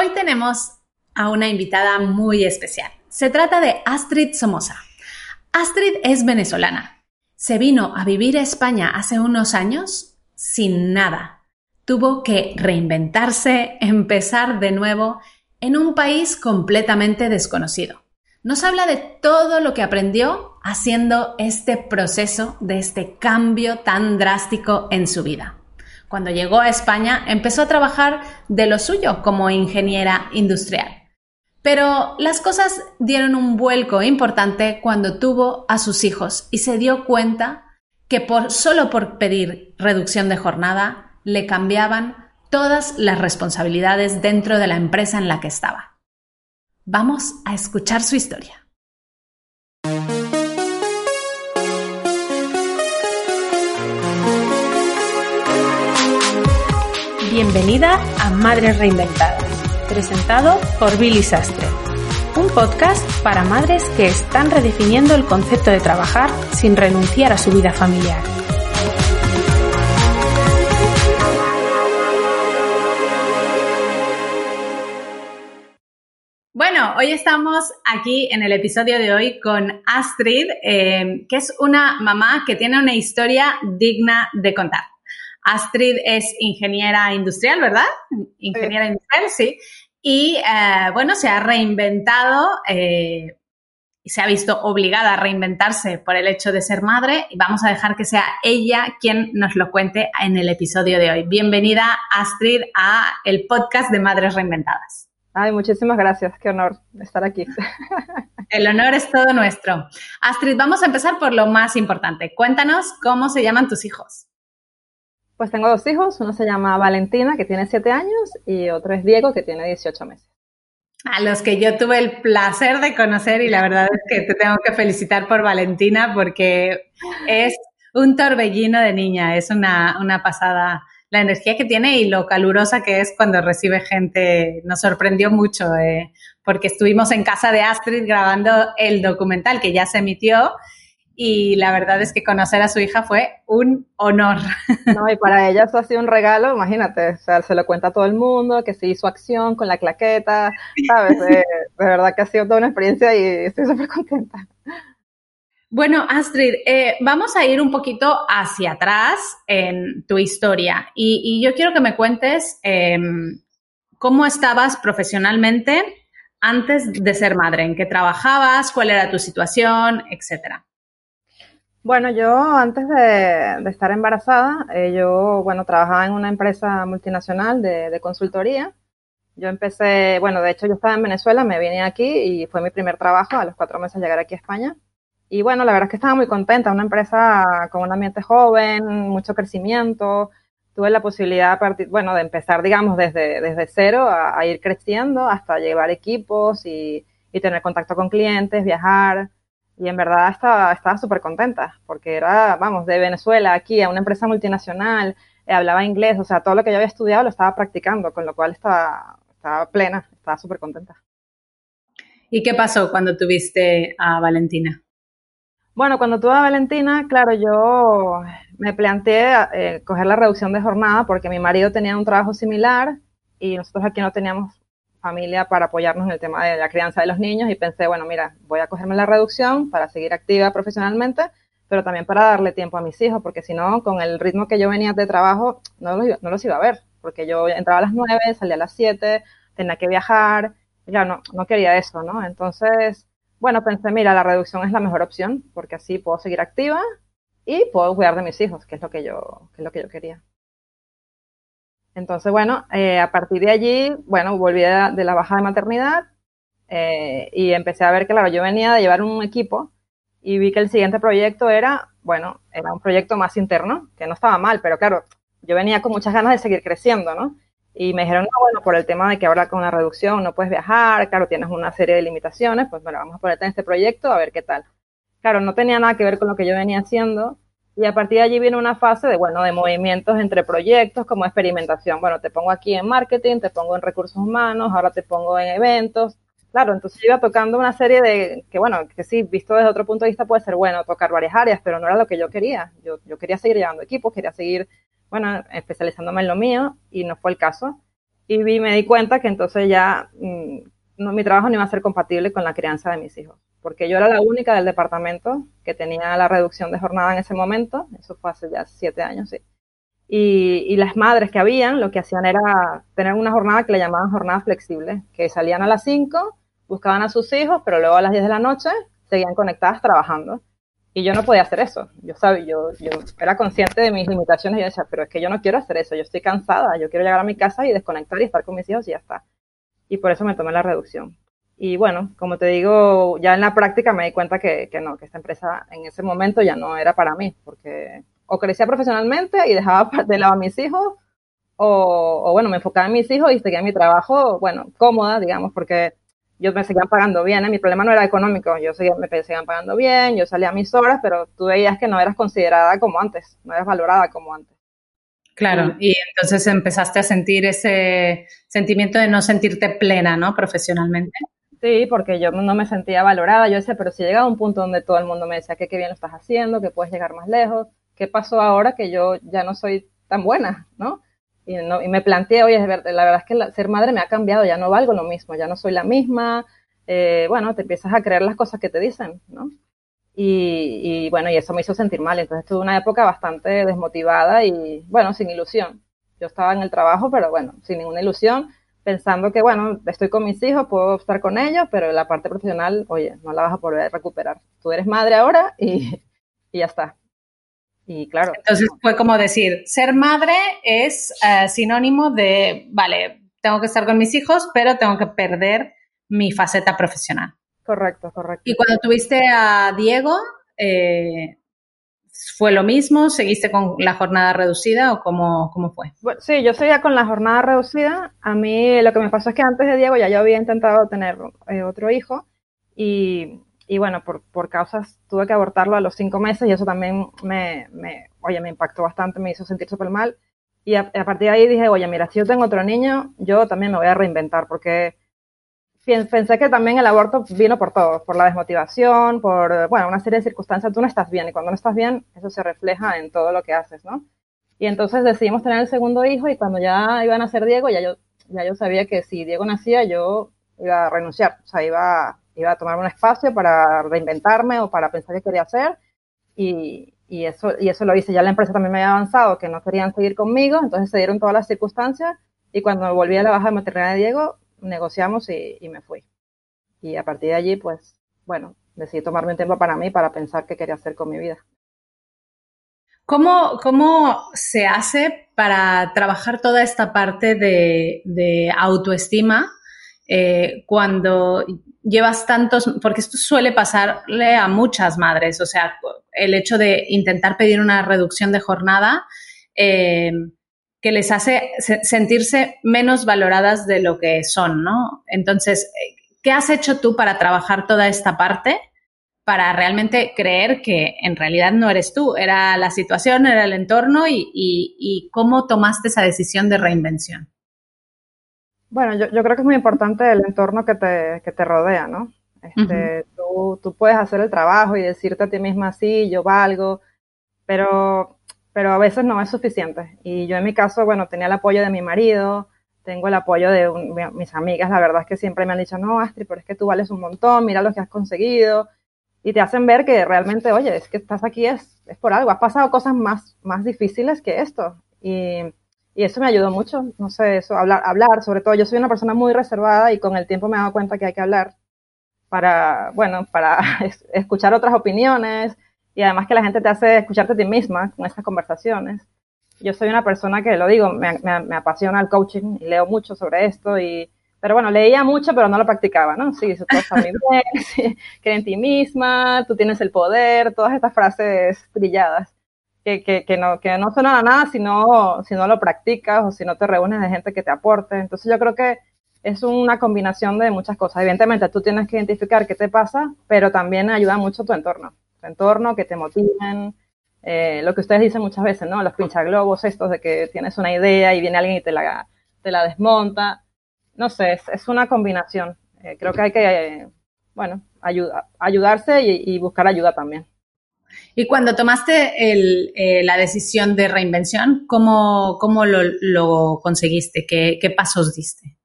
Hoy tenemos a una invitada muy especial. Se trata de Astrid Somoza. Astrid es venezolana. Se vino a vivir a España hace unos años sin nada. Tuvo que reinventarse, empezar de nuevo en un país completamente desconocido. Nos habla de todo lo que aprendió haciendo este proceso de este cambio tan drástico en su vida. Cuando llegó a España empezó a trabajar de lo suyo como ingeniera industrial. Pero las cosas dieron un vuelco importante cuando tuvo a sus hijos y se dio cuenta que por, solo por pedir reducción de jornada le cambiaban todas las responsabilidades dentro de la empresa en la que estaba. Vamos a escuchar su historia. Bienvenida a Madres Reinventadas, presentado por Billy Sastre, un podcast para madres que están redefiniendo el concepto de trabajar sin renunciar a su vida familiar. Bueno, hoy estamos aquí en el episodio de hoy con Astrid, eh, que es una mamá que tiene una historia digna de contar. Astrid es ingeniera industrial, ¿verdad? Ingeniera industrial, sí. Y eh, bueno, se ha reinventado eh, y se ha visto obligada a reinventarse por el hecho de ser madre y vamos a dejar que sea ella quien nos lo cuente en el episodio de hoy. Bienvenida Astrid a el podcast de Madres Reinventadas. Ay, muchísimas gracias, qué honor estar aquí. El honor es todo nuestro. Astrid, vamos a empezar por lo más importante. Cuéntanos cómo se llaman tus hijos. Pues tengo dos hijos, uno se llama Valentina, que tiene 7 años, y otro es Diego, que tiene 18 meses. A los que yo tuve el placer de conocer y la verdad es que te tengo que felicitar por Valentina porque es un torbellino de niña, es una, una pasada la energía que tiene y lo calurosa que es cuando recibe gente. Nos sorprendió mucho eh, porque estuvimos en casa de Astrid grabando el documental que ya se emitió y la verdad es que conocer a su hija fue un honor. No, y para ella eso ha sido un regalo, imagínate, o sea, se lo cuenta a todo el mundo, que se hizo acción con la claqueta, ¿sabes? De, verdad que ha sido toda una experiencia y estoy súper contenta. Bueno, Astrid, eh, vamos a ir un poquito hacia atrás en tu historia y, yo quiero que me cuentes em, cómo estabas profesionalmente antes de ser madre, en qué trabajabas, cuál era tu situación, etcétera. Bueno, yo antes de, estar embarazada, eh, yo, bueno, trabajaba en una empresa multinacional de, consultoría. Yo empecé, bueno, de hecho yo estaba en Venezuela, me vine aquí y fue mi primer trabajo, a los cuatro meses llegar aquí a España. Y bueno, la verdad es que estaba muy contenta, una empresa con un ambiente joven, mucho crecimiento. Tuve la posibilidad, bueno, de empezar, digamos, desde, desde cero a, ir creciendo hasta llevar equipos y, y tener contacto con clientes, viajar. Y en verdad estaba súper contenta, porque era, vamos, de Venezuela aquí a una empresa multinacional, eh, hablaba inglés, o sea, todo lo que yo había estudiado lo estaba practicando, con lo cual estaba, estaba plena, estaba súper contenta. ¿Y qué pasó cuando tuviste a Valentina? Bueno, cuando tuve a Valentina, claro, yo me planteé eh, coger la reducción de jornada porque mi marido tenía un trabajo similar y nosotros aquí no teníamos familia para apoyarnos en el tema de la crianza de los niños y pensé, bueno, mira, voy a cogerme la reducción para seguir activa profesionalmente, pero también para darle tiempo a mis hijos, porque si no, con el ritmo que yo venía de trabajo, no los, no los iba a ver, porque yo entraba a las nueve, salía a las siete, tenía que viajar, ya no, no quería eso, ¿no? Entonces, bueno, pensé, mira, la reducción es la mejor opción, porque así puedo seguir activa y puedo cuidar de mis hijos, que es lo que yo, que es lo que yo quería. Entonces, bueno, eh, a partir de allí, bueno, volví de, la baja de maternidad eh, y empecé a ver que, claro, yo venía de llevar un equipo y vi que el siguiente proyecto era, bueno, era un proyecto más interno, que no estaba mal, pero claro, yo venía con muchas ganas de seguir creciendo, ¿no? Y me dijeron, no, bueno, por el tema de que ahora con la reducción no puedes viajar, claro, tienes una serie de limitaciones, pues bueno, vamos a ponerte en este proyecto a ver qué tal. Claro, no tenía nada que ver con lo que yo venía haciendo y a partir de allí viene una fase de, bueno, de movimientos entre proyectos como experimentación. Bueno, te pongo aquí en marketing, te pongo en recursos humanos, ahora te pongo en eventos. Claro, entonces iba tocando una serie de, que bueno, que sí, visto desde otro punto de vista puede ser bueno tocar varias áreas, pero no era lo que yo quería. Yo, yo quería seguir llevando equipos, quería seguir, bueno, especializándome en lo mío y no fue el caso. y vi, me di cuenta que entonces ya mm, no, mi trabajo no iba a ser compatible con la crianza de mis hijos, porque yo era la única del departamento que tenía la reducción de jornada en ese momento, eso fue hace ya siete años, sí. Y, y, las madres que habían lo que hacían era tener una jornada que le llamaban jornada flexible, que salían a las 5, buscaban a sus hijos, pero luego a las 10 de la noche seguían conectadas trabajando. Y yo no podía hacer eso. Yo, sabía, yo, yo era consciente de mis limitaciones y yo decía, pero es que yo no quiero hacer eso, yo estoy cansada, yo quiero llegar a mi casa y desconectar y estar con mis hijos y ya está. Y por eso me tomé la reducción. Y bueno, como te digo, ya en la práctica me di cuenta que, que no, que esta empresa en ese momento ya no era para mí, porque o crecía profesionalmente y dejaba de lado a mis hijos, o, o, bueno, me enfocaba en mis hijos y seguía mi trabajo, bueno, cómoda, digamos, porque yo me seguían pagando bien, ¿eh? mi problema no era económico, yo seguía, me seguían pagando bien, yo salía a mis horas, pero tú veías que no eras considerada como antes, no eras valorada como antes. Claro, y entonces empezaste a sentir ese sentimiento de no sentirte plena, ¿no? Profesionalmente. Sí, porque yo no me sentía valorada. Yo decía, pero si llega a un punto donde todo el mundo me decía que qué bien lo estás haciendo, que puedes llegar más lejos, ¿qué pasó ahora que yo ya no soy tan buena, ¿no? Y, no, y me planteé, oye, la verdad es que ser madre me ha cambiado, ya no valgo lo mismo, ya no soy la misma. Eh, bueno, te empiezas a creer las cosas que te dicen, ¿no? Y, y, bueno, y eso me hizo sentir mal. Entonces tuve una época bastante desmotivada y, bueno, sin ilusión. Yo estaba en el trabajo, pero bueno, sin ninguna ilusión, pensando que, bueno, estoy con mis hijos, puedo estar con ellos, pero la parte profesional, oye, no la vas a poder recuperar. Tú eres madre ahora y, y ya está. Y claro. Entonces fue como decir, ser madre es uh, sinónimo de, vale, tengo que estar con mis hijos, pero tengo que perder mi faceta profesional. Correcto, correcto. Y cuando tuviste a Diego, eh, ¿fue lo mismo? ¿Seguiste con la jornada reducida o cómo, cómo fue? Sí, yo seguía con la jornada reducida. A mí lo que me pasó es que antes de Diego ya yo había intentado tener eh, otro hijo y y bueno, por, por causas tuve que abortarlo a los cinco meses y eso también me, me oye, me impactó bastante, me hizo sentir súper mal. Y a, a, partir de ahí dije, oye, mira, si yo tengo otro niño, yo también me voy a reinventar porque pensé que también el aborto vino por todo, por la desmotivación, por, bueno, una serie de circunstancias. Tú no estás bien y cuando no estás bien, eso se refleja en todo lo que haces, ¿no? Y entonces decidimos tener el segundo hijo y cuando ya iban a ser Diego, ya yo, ya yo sabía que si Diego nacía, yo iba a renunciar, o sea, iba iba a tomar un espacio para reinventarme o para pensar qué quería hacer y, y, eso, y eso lo hice. Ya la empresa también me había avanzado que no querían seguir conmigo, entonces se dieron todas las circunstancias y cuando volví a la baja de maternidad de Diego, negociamos y, me fui. Y a partir de allí, pues, bueno, decidí tomarme un tiempo para mí para pensar qué quería hacer con mi vida. ¿Cómo, cómo se hace para trabajar toda esta parte de, de autoestima eh, cuando llevas tantos, porque esto suele pasarle a muchas madres, o sea, el hecho de intentar pedir una reducción de jornada eh, que les hace sentirse menos valoradas de lo que son, ¿no? Entonces, ¿qué has hecho tú para trabajar toda esta parte? para realmente creer que en realidad no eres tú, era la situación, era el entorno y, y, y cómo tomaste esa decisión de reinvención. Bueno, yo, yo, creo que es muy importante el entorno que te, que te rodea, ¿no? Este, uh -huh. tú, tú, puedes hacer el trabajo y decirte a ti misma, sí, yo valgo, pero, pero a veces no es suficiente. Y yo en mi caso, bueno, tenía el apoyo de mi marido, tengo el apoyo de mis amigas, la verdad es que siempre me han dicho, no, Astrid, pero es que tú vales un montón, mira lo que has conseguido. Y te hacen ver que realmente, oye, es que estás aquí es, es por algo, has pasado cosas más, más difíciles que esto. Y, y eso me ayudó mucho, no sé, eso, hablar, hablar, sobre todo, yo soy una persona muy reservada y con el tiempo me he dado cuenta que hay que hablar para, bueno, para escuchar otras opiniones y además que la gente te hace escucharte a ti misma con estas conversaciones. Yo soy una persona que, lo digo, me, me, me apasiona el coaching y leo mucho sobre esto y, pero bueno, leía mucho, pero no lo practicaba, ¿no? Sí, eso está muy bien, sí, cree en ti misma, tú tienes el poder, todas estas frases brilladas que, que, que, no, que no suena a nada si no, si no lo practicas o si no te reúnes de gente que te aporte. Entonces yo creo que es una combinación de muchas cosas. Evidentemente tú tienes que identificar qué te pasa, pero también ayuda mucho tu entorno. Tu entorno, que te motiven, eh, lo que ustedes dicen muchas veces, ¿no? Los pinchaglobos estos de que tienes una idea y viene alguien y te la, te la desmonta. No sé, es, es una combinación. Eh, creo que hay que, bueno, ayuda, ayudarse y, y buscar ayuda también. Y cuando tomaste eh, la decisión de reinvención, ¿cómo, cómo lo, conseguiste? ¿Qué, ¿Qué, pasos diste?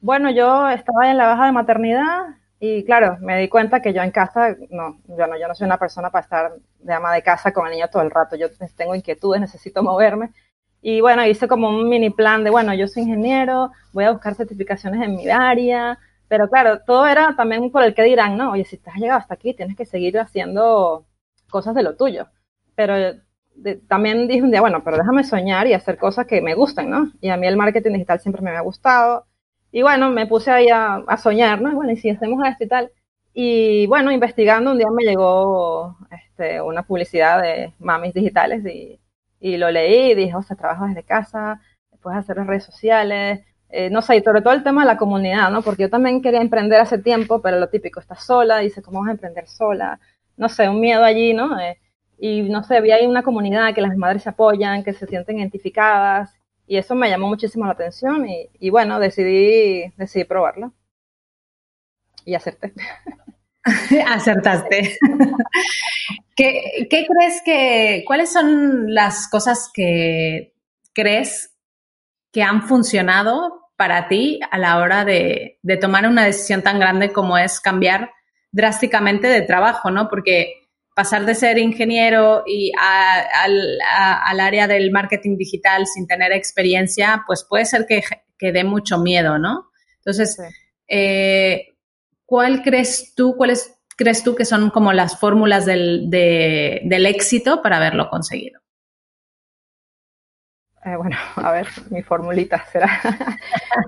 Bueno, yo estaba en la baja de maternidad y claro, me di cuenta que yo en casa, no, yo no, yo no soy una persona para estar de ama de casa con el niño todo el rato. Yo tengo inquietudes, necesito moverme. Y bueno, hice como un mini plan de, bueno, yo soy ingeniero, voy a buscar certificaciones en mi área, pero claro, todo era también por el que dirán, ¿no? Oye, si te has llegado hasta aquí, tienes que seguir haciendo cosas de lo tuyo. Pero también dije un día, bueno, pero déjame soñar y hacer cosas que me gusten, ¿no? Y a mí el marketing digital siempre me ha gustado. Y bueno, me puse ahí a, soñar, ¿no? Y bueno, y si hacemos esto y tal. Y bueno, investigando, un día me llegó este, una publicidad de mamis digitales y y lo leí y dije, o sea, trabajo desde casa, puedes hacer las redes sociales, eh, no sé, y sobre todo el tema de la comunidad, ¿no? Porque yo también quería emprender hace tiempo, pero lo típico, estás sola, dice, ¿cómo vas a emprender sola? No sé, un miedo allí, ¿no? Eh, y no sé, había ahí una comunidad que las madres se apoyan, que se sienten identificadas, y eso me llamó muchísimo la atención, y, bueno, decidí, decidí probarlo. Y acerté. Acertaste. ¿Qué, crees que, cuáles son las cosas que crees que han funcionado para ti a la hora de, tomar una decisión tan grande como es cambiar drásticamente de trabajo, ¿no? Porque pasar de ser ingeniero y al área del marketing digital sin tener experiencia, pues puede ser que, que dé mucho miedo, ¿no? Entonces, eh, ¿cuál crees tú, cuáles crees tú que son como las fórmulas del, del éxito para haberlo conseguido? Eh, bueno, a ver, mi formulita será.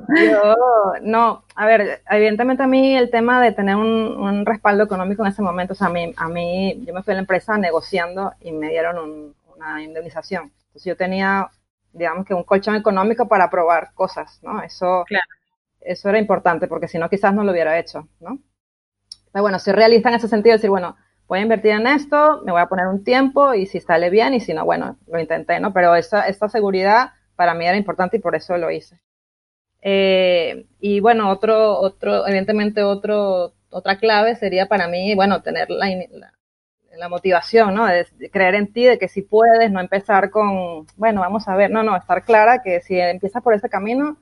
Yo, no, a ver, evidentemente a mí el tema de tener un, respaldo económico en ese momento, o sea, a mí, a mí, yo me fui a la empresa negociando y me dieron una indemnización. Entonces yo tenía, digamos que un colchón económico para probar cosas, ¿no? Eso, claro eso era importante porque si no quizás no lo hubiera hecho, ¿no? Pero bueno, ser realista en ese sentido, decir, bueno, voy a invertir en esto, me voy a poner un tiempo y si sale bien y si no, bueno, lo intenté, ¿no? Pero esa, esta seguridad para mí era importante y por eso lo hice. Eh, y bueno, otro, otro, evidentemente otro, otra clave sería para mí, bueno, tener la, la, motivación, ¿no? De, creer en ti, de que si puedes, no empezar con, bueno, vamos a ver, no, no, estar clara que si empiezas por ese camino,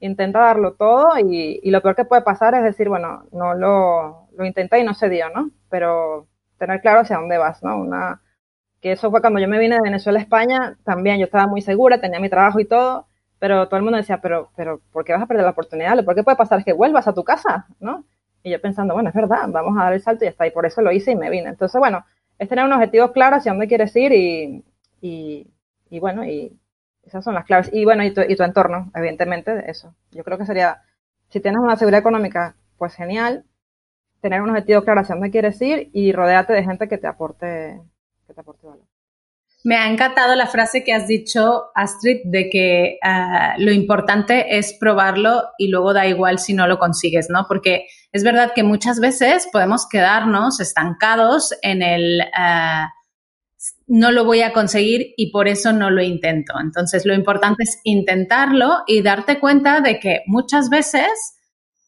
intenta darlo todo y, y, lo peor que puede pasar es decir, bueno, no lo, lo intenté y no se dio, ¿no? Pero tener claro hacia dónde vas, ¿no? Una, que eso fue cuando yo me vine de Venezuela a España, también yo estaba muy segura, tenía mi trabajo y todo, pero todo el mundo decía, pero, pero, ¿por qué vas a perder la oportunidad? Lo peor que puede pasar que vuelvas a tu casa, ¿no? Y yo pensando, bueno, es verdad, vamos a dar el salto y está, y por eso lo hice y me vine. Entonces, bueno, es tener un objetivo claro hacia dónde quieres ir y, y, y bueno, y, esas son las claves. Y bueno, y tu, y tu entorno, evidentemente, eso. Yo creo que sería, si tienes una seguridad económica, pues genial. Tener un objetivo claro hacia dónde quieres ir y rodearte de gente que te aporte, que te aporte valor. Me ha encantado la frase que has dicho, Astrid, de que uh, lo importante es probarlo y luego da igual si no lo consigues, ¿no? Porque es verdad que muchas veces podemos quedarnos estancados en el uh, no lo voy a conseguir y por eso no lo intento. Entonces, lo importante es intentarlo y darte cuenta de que muchas veces,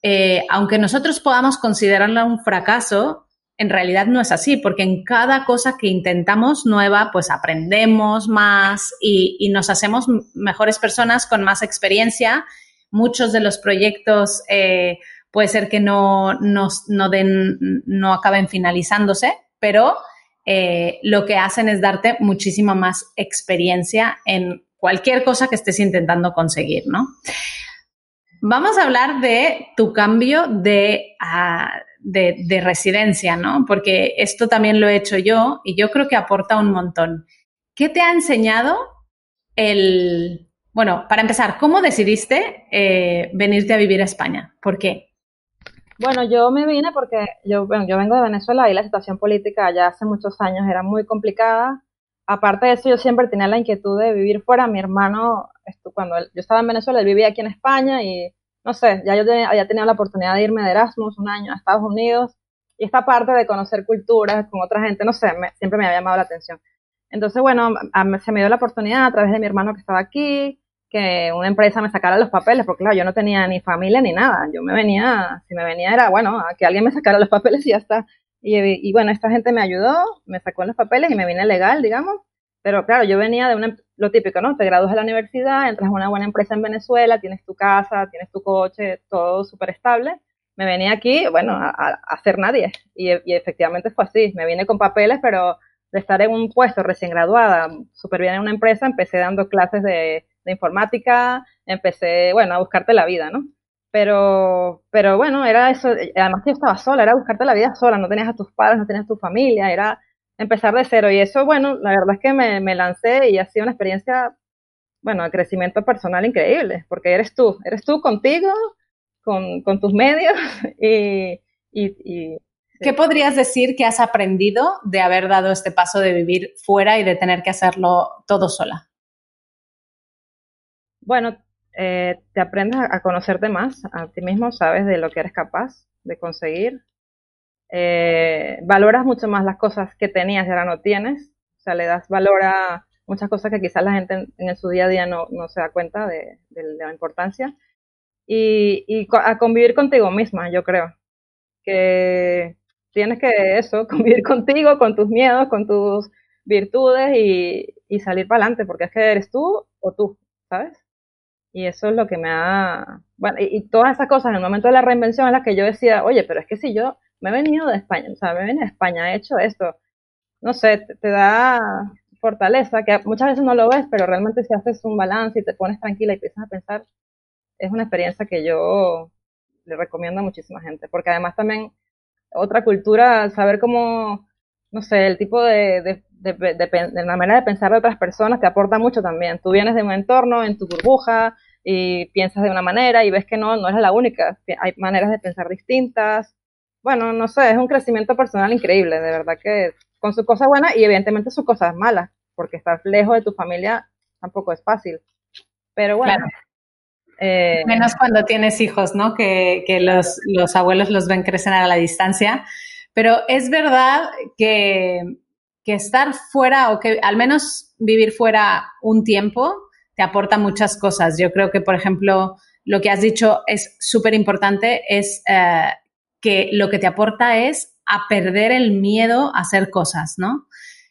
eh, aunque nosotros podamos considerarlo un fracaso, en realidad no es así, porque en cada cosa que intentamos nueva, pues aprendemos más y, nos hacemos mejores personas con más experiencia. Muchos de los proyectos eh, puede ser que no, no, den, no acaben finalizándose, pero eh, lo que hacen es darte muchísima más experiencia en cualquier cosa que estés intentando conseguir, ¿no? Vamos a hablar de tu cambio de, de, residencia, ¿no? Porque esto también lo he hecho yo y yo creo que aporta un montón. ¿Qué te ha enseñado el... Bueno, para empezar, ¿cómo decidiste eh, venirte a vivir a España? ¿Por qué? Bueno, yo me vine porque yo, bueno, yo vengo de Venezuela y la situación política allá hace muchos años era muy complicada. Aparte de eso, yo siempre tenía la inquietud de vivir fuera. Mi hermano, cuando yo estaba en Venezuela, él vivía aquí en España y no sé, ya yo había tenido la oportunidad de irme de Erasmus un año a Estados Unidos y esta parte de conocer culturas con otra gente, no sé, siempre me había llamado la atención. Entonces, bueno, se me dio la oportunidad a través de mi hermano que estaba aquí, que una empresa me sacara los papeles, porque claro, yo no tenía ni familia ni nada. Yo me venía, si me venía era, bueno, a que alguien me sacara los papeles y ya está. y, bueno, esta gente me ayudó, me sacó los papeles y me vine legal, digamos. Pero claro, yo venía de una, lo típico, ¿no? Te gradúas de la universidad, entras a una buena empresa en Venezuela, tienes tu casa, tienes tu coche, todo súper estable. Me venía aquí, bueno, a, a, hacer nadie. Y, y, efectivamente fue así. Me vine con papeles, pero de estar en un puesto recién graduada, súper bien en una empresa, empecé dando clases de, de informática, empecé, bueno, a buscarte la vida, ¿no? Pero, pero bueno, era eso, además que yo estaba sola, era buscarte la vida sola, no tenías a tus padres, no tenías a tu familia, era empezar de cero. Y eso, bueno, la verdad es que me, me lancé y ha sido una experiencia, bueno, de crecimiento personal increíble, porque eres tú, eres tú contigo, con, con tus medios y... y, y ¿Qué podrías decir que has aprendido de haber dado este paso de vivir fuera y de tener que hacerlo todo sola? Bueno, eh, te aprendes a, conocerte más a ti mismo, sabes de lo que eres capaz de conseguir. Eh, valoras mucho más las cosas que tenías y ahora no tienes. O sea, le das valor a muchas cosas que quizás la gente en, su día a día no, no se da cuenta de, la importancia. Y, y, a convivir contigo misma, yo creo. Que tienes que eso, convivir contigo, con tus miedos, con tus virtudes y, y salir para adelante, porque es que eres tú o tú, ¿sabes? Y eso es lo que me ha... Bueno, y, todas esas cosas en el momento de la reinvención en las que yo decía, oye, pero es que si yo me he venido de España, o sea, me venido de España, he hecho esto, no sé, te, da fortaleza, que muchas veces no lo ves, pero realmente si haces un balance y te pones tranquila y empiezas a pensar, es una experiencia que yo le recomiendo a muchísima gente, porque además también otra cultura, saber cómo, no sé, el tipo de, de, de, de, la manera de pensar de otras personas te aporta mucho también. Tú vienes de un entorno, en tu burbuja, y piensas de una manera y ves que no, no eres la única, hay maneras de pensar distintas. Bueno, no sé, es un crecimiento personal increíble, de verdad que con sus cosas buenas y evidentemente sus cosas malas, porque estar lejos de tu familia tampoco es fácil. Pero bueno. Eh, Menos cuando tienes hijos, ¿no? Que, que los, los abuelos los ven crecer a la distancia. Pero es verdad que, que estar fuera o que al menos vivir fuera un tiempo te aporta muchas cosas. Yo creo que, por ejemplo, lo que has dicho es súper importante, es eh, que lo que te aporta es a perder el miedo a hacer cosas, ¿no?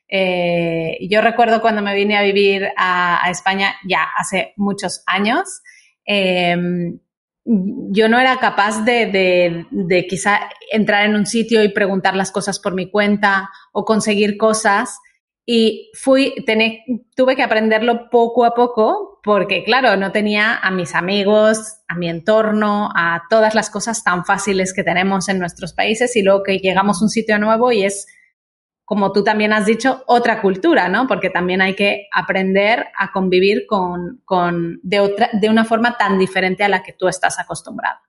Eh, yo recuerdo cuando me vine a vivir a, España ya hace muchos años, em, yo no era capaz de, de, de, quizá entrar en un sitio y preguntar las cosas por mi cuenta o conseguir cosas y fui, tuve que aprenderlo poco a poco porque, claro, no tenía a mis amigos, a mi entorno, a todas las cosas tan fáciles que tenemos en nuestros países y luego que llegamos a un sitio nuevo y es, como tú también has dicho, otra cultura, ¿no? Porque también hay que aprender a convivir con, con de, otra, de una forma tan diferente a la que tú estás acostumbrado.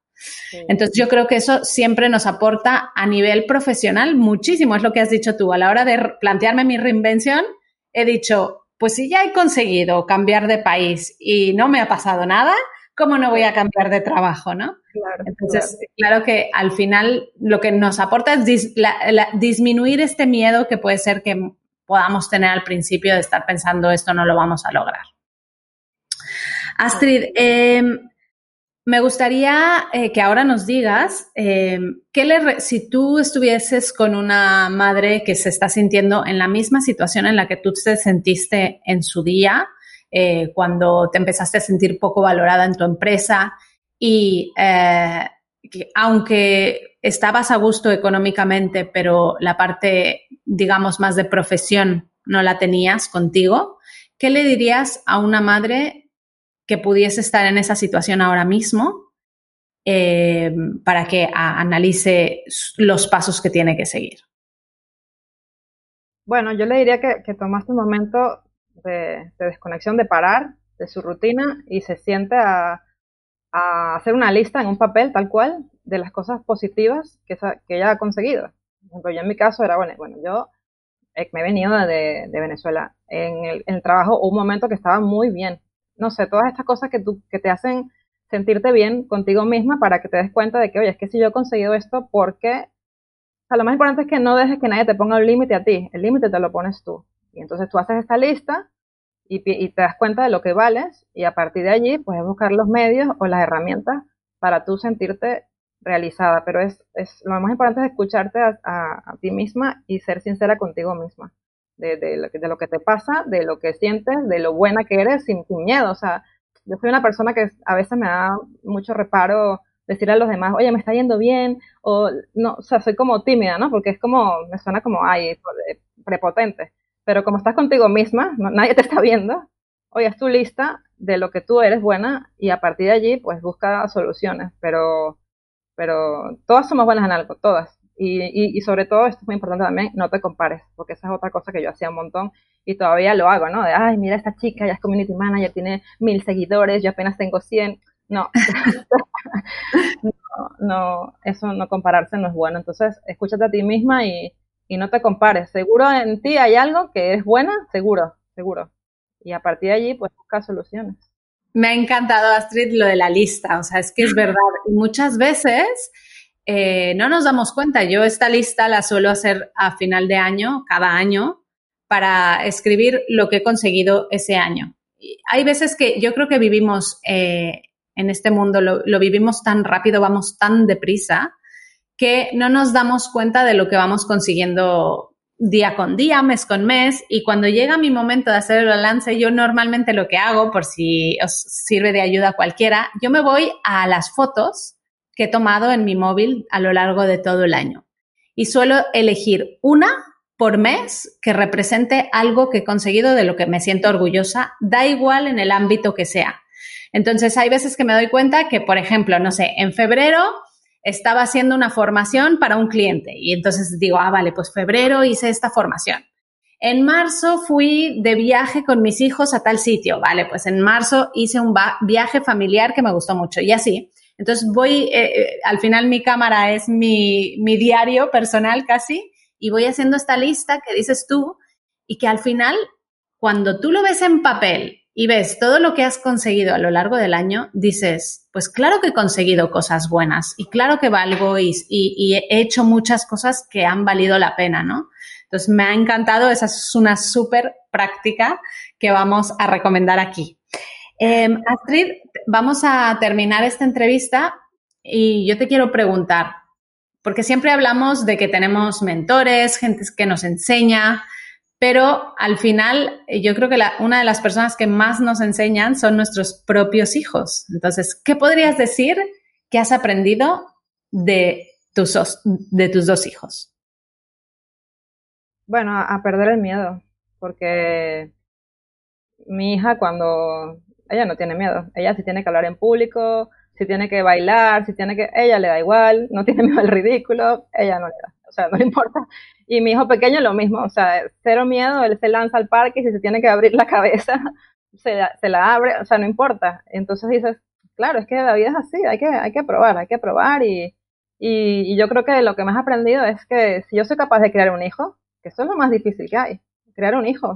Entonces yo creo que eso siempre nos aporta a nivel profesional muchísimo, es lo que has dicho tú. A la hora de plantearme mi reinvención, he dicho, pues si ya he conseguido cambiar de país y no me ha pasado nada, ¿cómo no voy a cambiar de trabajo, no? Entonces, claro. que al final lo que nos aporta es disminuir este miedo que puede ser que podamos tener al principio de estar pensando esto no lo vamos a lograr. Astrid, eh, me gustaría eh, que ahora nos digas, eh, le si tú estuvieses con una madre que se está sintiendo en la misma situación en la que tú te sentiste en su día, eh, cuando te empezaste a sentir poco valorada en tu empresa y que aunque estabas a gusto económicamente, pero la parte, digamos, más de profesión no la tenías contigo, ¿qué le dirías a una madre que pudiese estar en esa situación ahora mismo eh, para que analice los pasos que tiene que seguir? Bueno, yo le diría que, tomaste un momento de, desconexión, de parar de su rutina y se siente a, hacer una lista en un papel tal cual de las cosas positivas que, que ella ha conseguido. Por ejemplo, yo en mi caso era, bueno, bueno yo me he venido de, Venezuela. En el, en el, trabajo un momento que estaba muy bien no sé, todas estas cosas que, tú, que te hacen sentirte bien contigo misma para que te des cuenta de que, oye, es que si yo he conseguido esto, ¿por qué? O sea, lo más importante es que no dejes que nadie te ponga un límite a ti, el límite te lo pones tú. Y entonces tú haces esta lista y, y, te das cuenta de lo que vales y a partir de allí puedes buscar los medios o las herramientas para tú sentirte realizada, pero es, es lo más importante es escucharte a, a, ti misma y ser sincera contigo misma, de, de, lo que, de, lo que te pasa, de lo que sientes, de lo buena que eres, sin, sin miedo. O sea, yo soy una persona que a veces me da mucho reparo decirle a los demás, oye, me está yendo bien, o no, o sea, soy como tímida, ¿no? Porque es como, me suena como, ay, prepotente. Pero como estás contigo misma, nadie te está viendo, oye, es tu lista de lo que tú eres buena y a partir de allí, pues busca soluciones. Pero, pero todas somos buenas en algo, todas. Y, sobre todo, esto es muy importante también, no te compares, porque esa es otra cosa que yo hacía un montón y todavía lo hago, ¿no? De, ay, mira, esta chica ya es community manager, tiene mil seguidores, yo apenas tengo 100. No. no, no, eso no compararse no es bueno. Entonces, escúchate a ti misma y, y no te compares. Seguro en ti hay algo que es buena, seguro, seguro. Y a partir de allí, pues busca soluciones. Me ha encantado, Astrid, lo de la lista. O sea, es que es verdad. Y muchas veces eh, no nos damos cuenta. Yo esta lista la suelo hacer a final de año, cada año, para escribir lo que he conseguido ese año. Hay veces que yo creo que vivimos eh, en este mundo, lo, vivimos tan rápido, vamos tan deprisa, que no nos damos cuenta de lo que vamos consiguiendo día con día, mes con mes, y cuando llega mi momento de hacer el balance, yo normalmente lo que hago, por si os sirve de ayuda cualquiera, yo me voy a las fotos que he tomado en mi móvil a lo largo de todo el año. Y suelo elegir una por mes que represente algo que he conseguido de lo que me siento orgullosa, da igual en el ámbito que sea. Entonces, hay veces que me doy cuenta que, por ejemplo, no sé, en febrero estaba haciendo una formación para un cliente y entonces digo, ah, vale, pues febrero hice esta formación. En marzo fui de viaje con mis hijos a tal sitio, vale, pues en marzo hice un viaje familiar que me gustó mucho y así. Entonces voy, eh, eh, al final mi cámara es mi, mi diario personal casi y voy haciendo esta lista que dices tú y que al final, cuando tú lo ves en papel y ves todo lo que has conseguido a lo largo del año, dices, pues claro que he conseguido cosas buenas y claro que valgo y, he hecho muchas cosas que han valido la pena, ¿no? Entonces me ha encantado, esa es una súper práctica que vamos a recomendar aquí. Em, Astrid, vamos a terminar esta entrevista y yo te quiero preguntar, porque siempre hablamos de que tenemos mentores, gente que nos enseña, pero al final eh, yo creo que una de las personas que más nos enseñan son nuestros propios hijos. Entonces, ¿qué podrías decir que has aprendido de tus, de tus dos hijos? Bueno, a perder el miedo, porque mi hija cuando ella no tiene miedo, ella sí tiene que hablar en público, si tiene que bailar, si tiene que, ella le da igual, no tiene miedo al ridículo, ella no le da o sea, no le importa. Y mi hijo pequeño lo mismo, o sea, cero miedo, él se lanza al parque y si se tiene que abrir la cabeza, se la, se la abre, o sea, no importa. Entonces dices, claro, es que la vida es así, hay que, hay que probar, hay que probar y, y, y yo creo que lo que más he aprendido es que si yo soy capaz de crear un hijo, que eso es lo más difícil que hay, crear un hijo.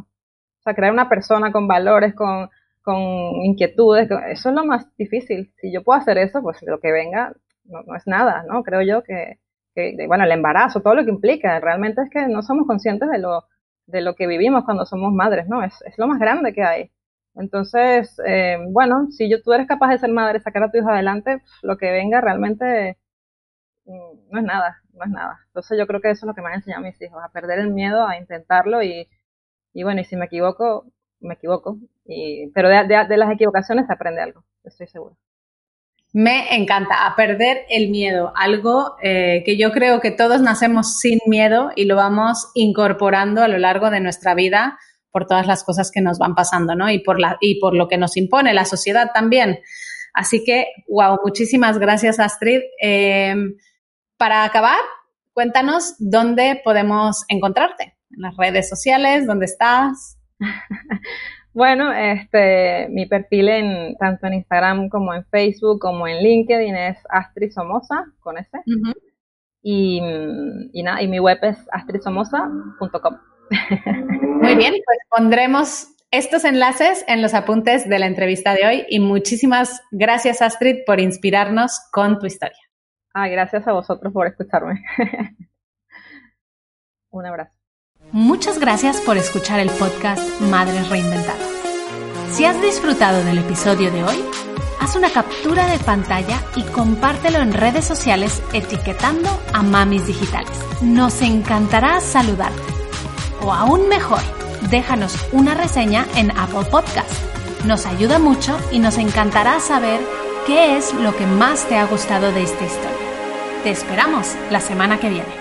O sea, crear una persona con valores, con, con inquietudes, eso es lo más difícil. Si yo puedo hacer eso, pues lo que venga no, no es nada, ¿no? Creo yo que, bueno, el embarazo, todo lo que implica. Realmente es que no somos conscientes de lo, de lo que vivimos cuando somos madres, ¿no? Es, es lo más grande que hay. Entonces, eh, bueno, si yo, tú eres capaz de ser madre, sacar a tu hijo adelante, lo que venga realmente mm, no es nada, no es nada. Entonces yo creo que eso es lo que me han enseñado mis hijos, a perder el miedo, a intentarlo y, y bueno, y si me equivoco, me equivoco. Y, pero de, de, de las equivocaciones se aprende algo, estoy seguro. Me encanta, a perder el miedo, algo eh, que yo creo que todos nacemos sin miedo y lo vamos incorporando a lo largo de nuestra vida por todas las cosas que nos van pasando, ¿no? Y por, la, y por lo que nos impone la sociedad también. Así que, wow, muchísimas gracias Astrid. Eh, para acabar, cuéntanos dónde podemos encontrarte, en las redes sociales, dónde estás. Bueno, este, mi perfil en tanto en Instagram como en Facebook como en LinkedIn es Astrid Somoza con ese. y, y, nada, y mi web es astrisomoza.com. Muy bien, pues pondremos estos enlaces en los apuntes de la entrevista de hoy y muchísimas gracias Astrid por inspirarnos con tu historia. Ah, gracias a vosotros por escucharme. Un abrazo. Muchas gracias por escuchar el podcast Madres Reinventadas. Si has disfrutado del episodio de hoy, haz una captura de pantalla y compártelo en redes sociales etiquetando a Mamis Digitales. Nos encantará saludarte. O aún mejor, déjanos una reseña en Apple Podcast. Nos ayuda mucho y nos encantará saber qué es lo que más te ha gustado de esta historia. Te esperamos la semana que viene.